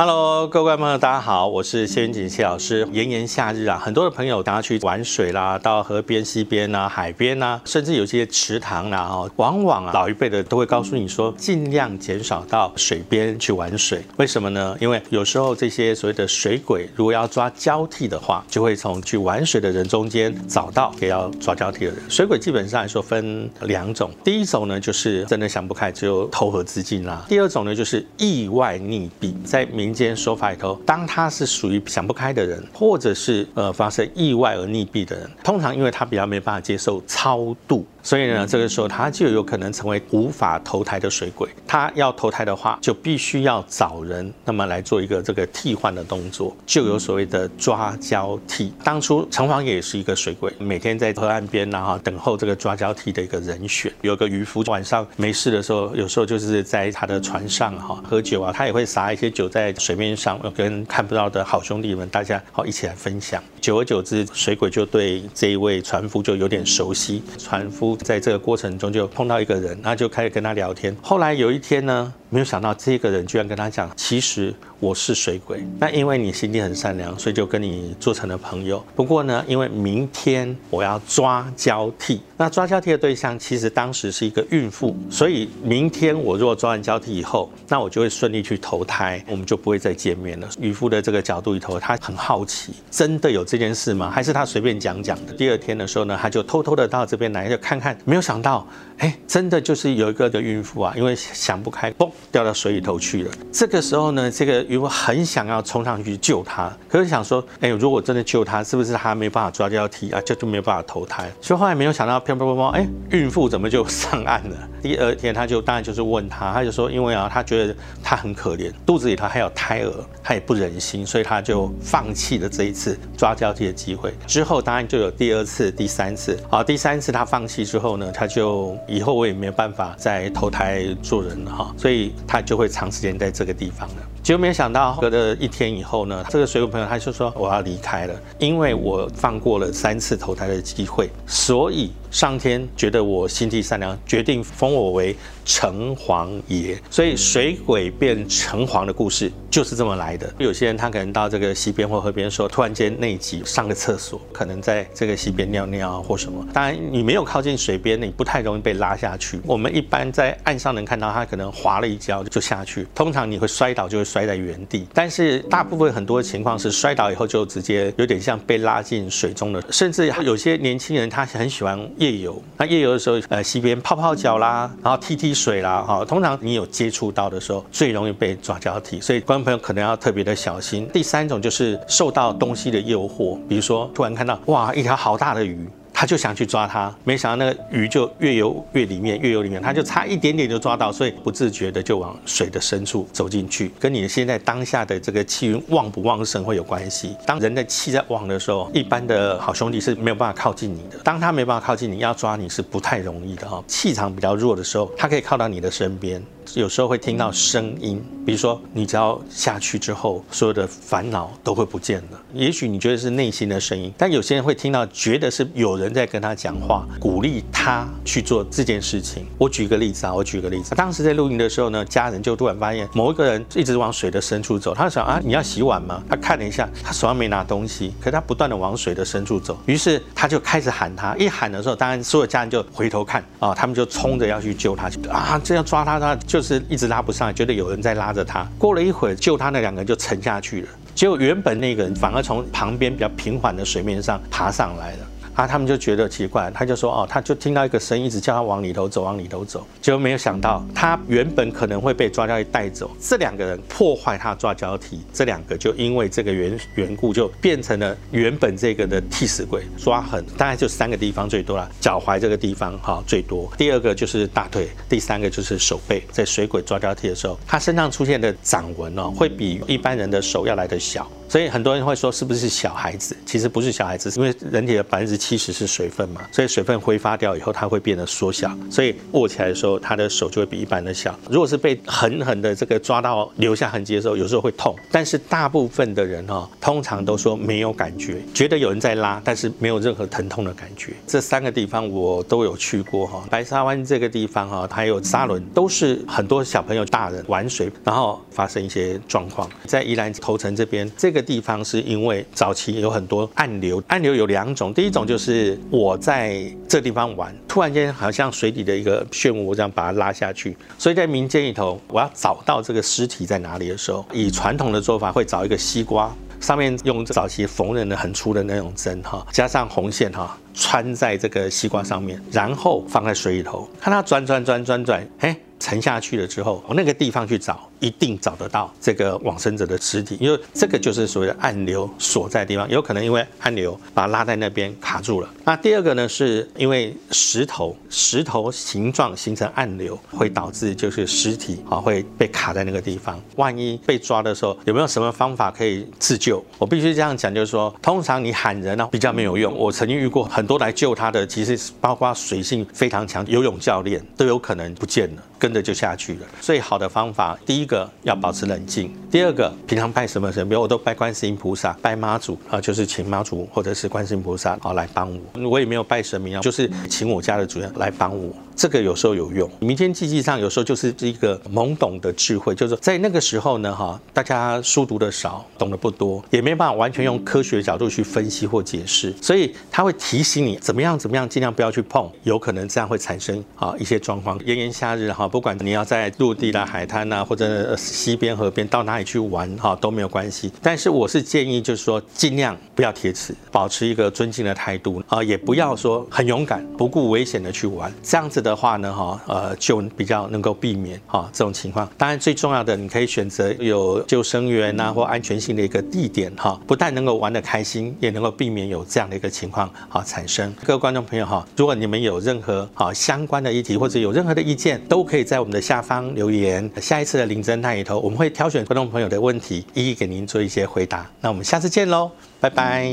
Hello，各位观众朋友，大家好，我是谢云锦谢老师。炎炎夏日啊，很多的朋友大家去玩水啦，到河边、溪边啊、海边啊，甚至有些池塘啦，哦，往往啊，老一辈的都会告诉你说，尽量减少到水边去玩水。为什么呢？因为有时候这些所谓的水鬼，如果要抓交替的话，就会从去玩水的人中间找到给要抓交替的人。水鬼基本上来说分两种，第一种呢，就是真的想不开，只有投河自尽啦；第二种呢，就是意外溺毙，在明民间说法里头，当他是属于想不开的人，或者是呃发生意外而溺毙的人，通常因为他比较没办法接受超度。所以呢，这个时候他就有可能成为无法投胎的水鬼。他要投胎的话，就必须要找人，那么来做一个这个替换的动作，就有所谓的抓交替。当初城隍爷也是一个水鬼，每天在河岸边然后等候这个抓交替的一个人选。有个渔夫晚上没事的时候，有时候就是在他的船上哈喝酒啊，他也会撒一些酒在水面上，跟看不到的好兄弟们大家好一起来分享。久而久之，水鬼就对这一位船夫就有点熟悉，船夫。在这个过程中就碰到一个人，然后就开始跟他聊天。后来有一天呢。没有想到这个人居然跟他讲，其实我是水鬼。那因为你心地很善良，所以就跟你做成了朋友。不过呢，因为明天我要抓交替，那抓交替的对象其实当时是一个孕妇，所以明天我如果抓完交替以后，那我就会顺利去投胎，我们就不会再见面了。渔夫的这个角度里头，他很好奇，真的有这件事吗？还是他随便讲讲的？第二天的时候呢，他就偷偷的到这边来，就看看。没有想到，哎，真的就是有一个的孕妇啊，因为想不开，嘣。掉到水里头去了。这个时候呢，这个渔夫很想要冲上去救他，可是想说，哎，如果真的救他，是不是他没办法抓交替啊？就就没有办法投胎。所以后来没有想到，砰砰砰砰，哎，孕妇怎么就上岸了？第二天他就当然就是问他，他就说，因为啊，他觉得他很可怜，肚子里头还有胎儿，他也不忍心，所以他就放弃了这一次抓交替的机会。之后当然就有第二次、第三次。好，第三次他放弃之后呢，他就以后我也没有办法再投胎做人了哈，所以。他就会长时间在这个地方了。结果没有想到，隔了一天以后呢，这个水果朋友他就说我要离开了，因为我放过了三次投胎的机会，所以。上天觉得我心地善良，决定封我为城隍爷，所以水鬼变城隍的故事就是这么来的。有些人他可能到这个溪边或河边说，突然间内急上个厕所，可能在这个溪边尿尿或什么。当然你没有靠近水边，你不太容易被拉下去。我们一般在岸上能看到他可能滑了一跤就下去，通常你会摔倒就会摔在原地。但是大部分很多情况是摔倒以后就直接有点像被拉进水中的，甚至有些年轻人他很喜欢。夜游，那夜游的时候，呃，溪边泡泡脚啦，然后踢踢水啦，哈，通常你有接触到的时候，最容易被抓交替，所以观众朋友可能要特别的小心。第三种就是受到东西的诱惑，比如说突然看到哇，一条好大的鱼。他就想去抓它，没想到那个鱼就越游越里面，越游里面，他就差一点点就抓到，所以不自觉的就往水的深处走进去，跟你现在当下的这个气运旺不旺盛会有关系。当人的气在旺的时候，一般的好兄弟是没有办法靠近你的。当他没办法靠近你，要抓你是不太容易的哈。气场比较弱的时候，他可以靠到你的身边。有时候会听到声音，比如说你只要下去之后，所有的烦恼都会不见了。也许你觉得是内心的声音，但有些人会听到，觉得是有人在跟他讲话，鼓励他去做这件事情。我举个例子啊，我举个例子，当时在露营的时候呢，家人就突然发现某一个人一直往水的深处走。他想啊，你要洗碗吗？他看了一下，他手上没拿东西，可是他不断的往水的深处走。于是他就开始喊他，一喊的时候，当然所有家人就回头看啊，他们就冲着要去救他，啊，这样抓他，他就。是一直拉不上，觉得有人在拉着他。过了一会儿，救他那两个人就沉下去了。结果原本那个人反而从旁边比较平缓的水面上爬上来了。啊，他们就觉得奇怪，他就说哦，他就听到一个声音，一直叫他往里头走，往里头走。结果没有想到，他原本可能会被抓交替带走，这两个人破坏他抓交替，这两个就因为这个缘缘故，就变成了原本这个的替死鬼。抓痕大概就三个地方最多了，脚踝这个地方哈最多，第二个就是大腿，第三个就是手背。在水鬼抓交替的时候，他身上出现的掌纹哦，会比一般人的手要来的小。所以很多人会说是不是小孩子？其实不是小孩子，因为人体的百分之七十是水分嘛，所以水分挥发掉以后，它会变得缩小，所以握起来的时候，他的手就会比一般的小。如果是被狠狠的这个抓到留下痕迹的时候，有时候会痛。但是大部分的人哈，通常都说没有感觉，觉得有人在拉，但是没有任何疼痛的感觉。这三个地方我都有去过哈，白沙湾这个地方哈，还有沙轮，都是很多小朋友、大人玩水，然后发生一些状况。在宜兰头城这边，这个地方是因为早期有很多暗流，暗流有两种，第一种就是我在这地方玩，突然间好像水底的一个漩涡这样把它拉下去，所以在民间里头，我要找到这个尸体在哪里的时候，以传统的做法会找一个西瓜。上面用早期缝纫的很粗的那种针哈，加上红线哈，穿在这个西瓜上面，然后放在水里头，看它转转转转转，哎，沉下去了之后，往那个地方去找。一定找得到这个往生者的尸体，因为这个就是所谓的暗流所在地方，有可能因为暗流把它拉在那边卡住了。那第二个呢，是因为石头石头形状形成暗流，会导致就是尸体啊会被卡在那个地方。万一被抓的时候，有没有什么方法可以自救？我必须这样讲，就是说，通常你喊人呢比较没有用。我曾经遇过很多来救他的，其实包括水性非常强游泳教练都有可能不见了，跟着就下去了。最好的方法，第一。个要保持冷静。第二个，平常拜什么神，比如我都拜观世音菩萨、拜妈祖啊，就是请妈祖或者是观世音菩萨啊来帮我。我也没有拜神明啊，就是请我家的主人来帮我。这个有时候有用。民间祭祭上有时候就是一个懵懂的智慧，就是在那个时候呢，哈，大家书读的少，懂得不多，也没办法完全用科学角度去分析或解释，所以他会提醒你怎么样怎么样，尽量不要去碰，有可能这样会产生啊一些状况。炎炎夏日哈，不管你要在陆地啦、海滩呐，或者溪边、河边到哪里去玩哈都没有关系。但是我是建议就是说，尽量不要贴齿，保持一个尊敬的态度啊，也不要说很勇敢、不顾危险的去玩，这样子的。话呢，哈，呃，就比较能够避免哈这种情况。当然，最重要的，你可以选择有救生员呐或安全性的一个地点哈，不但能够玩得开心，也能够避免有这样的一个情况哈产生。各位观众朋友哈，如果你们有任何好相关的议题或者有任何的意见，都可以在我们的下方留言。下一次的林侦探里头，我们会挑选观众朋友的问题，一一给您做一些回答。那我们下次见喽，拜拜。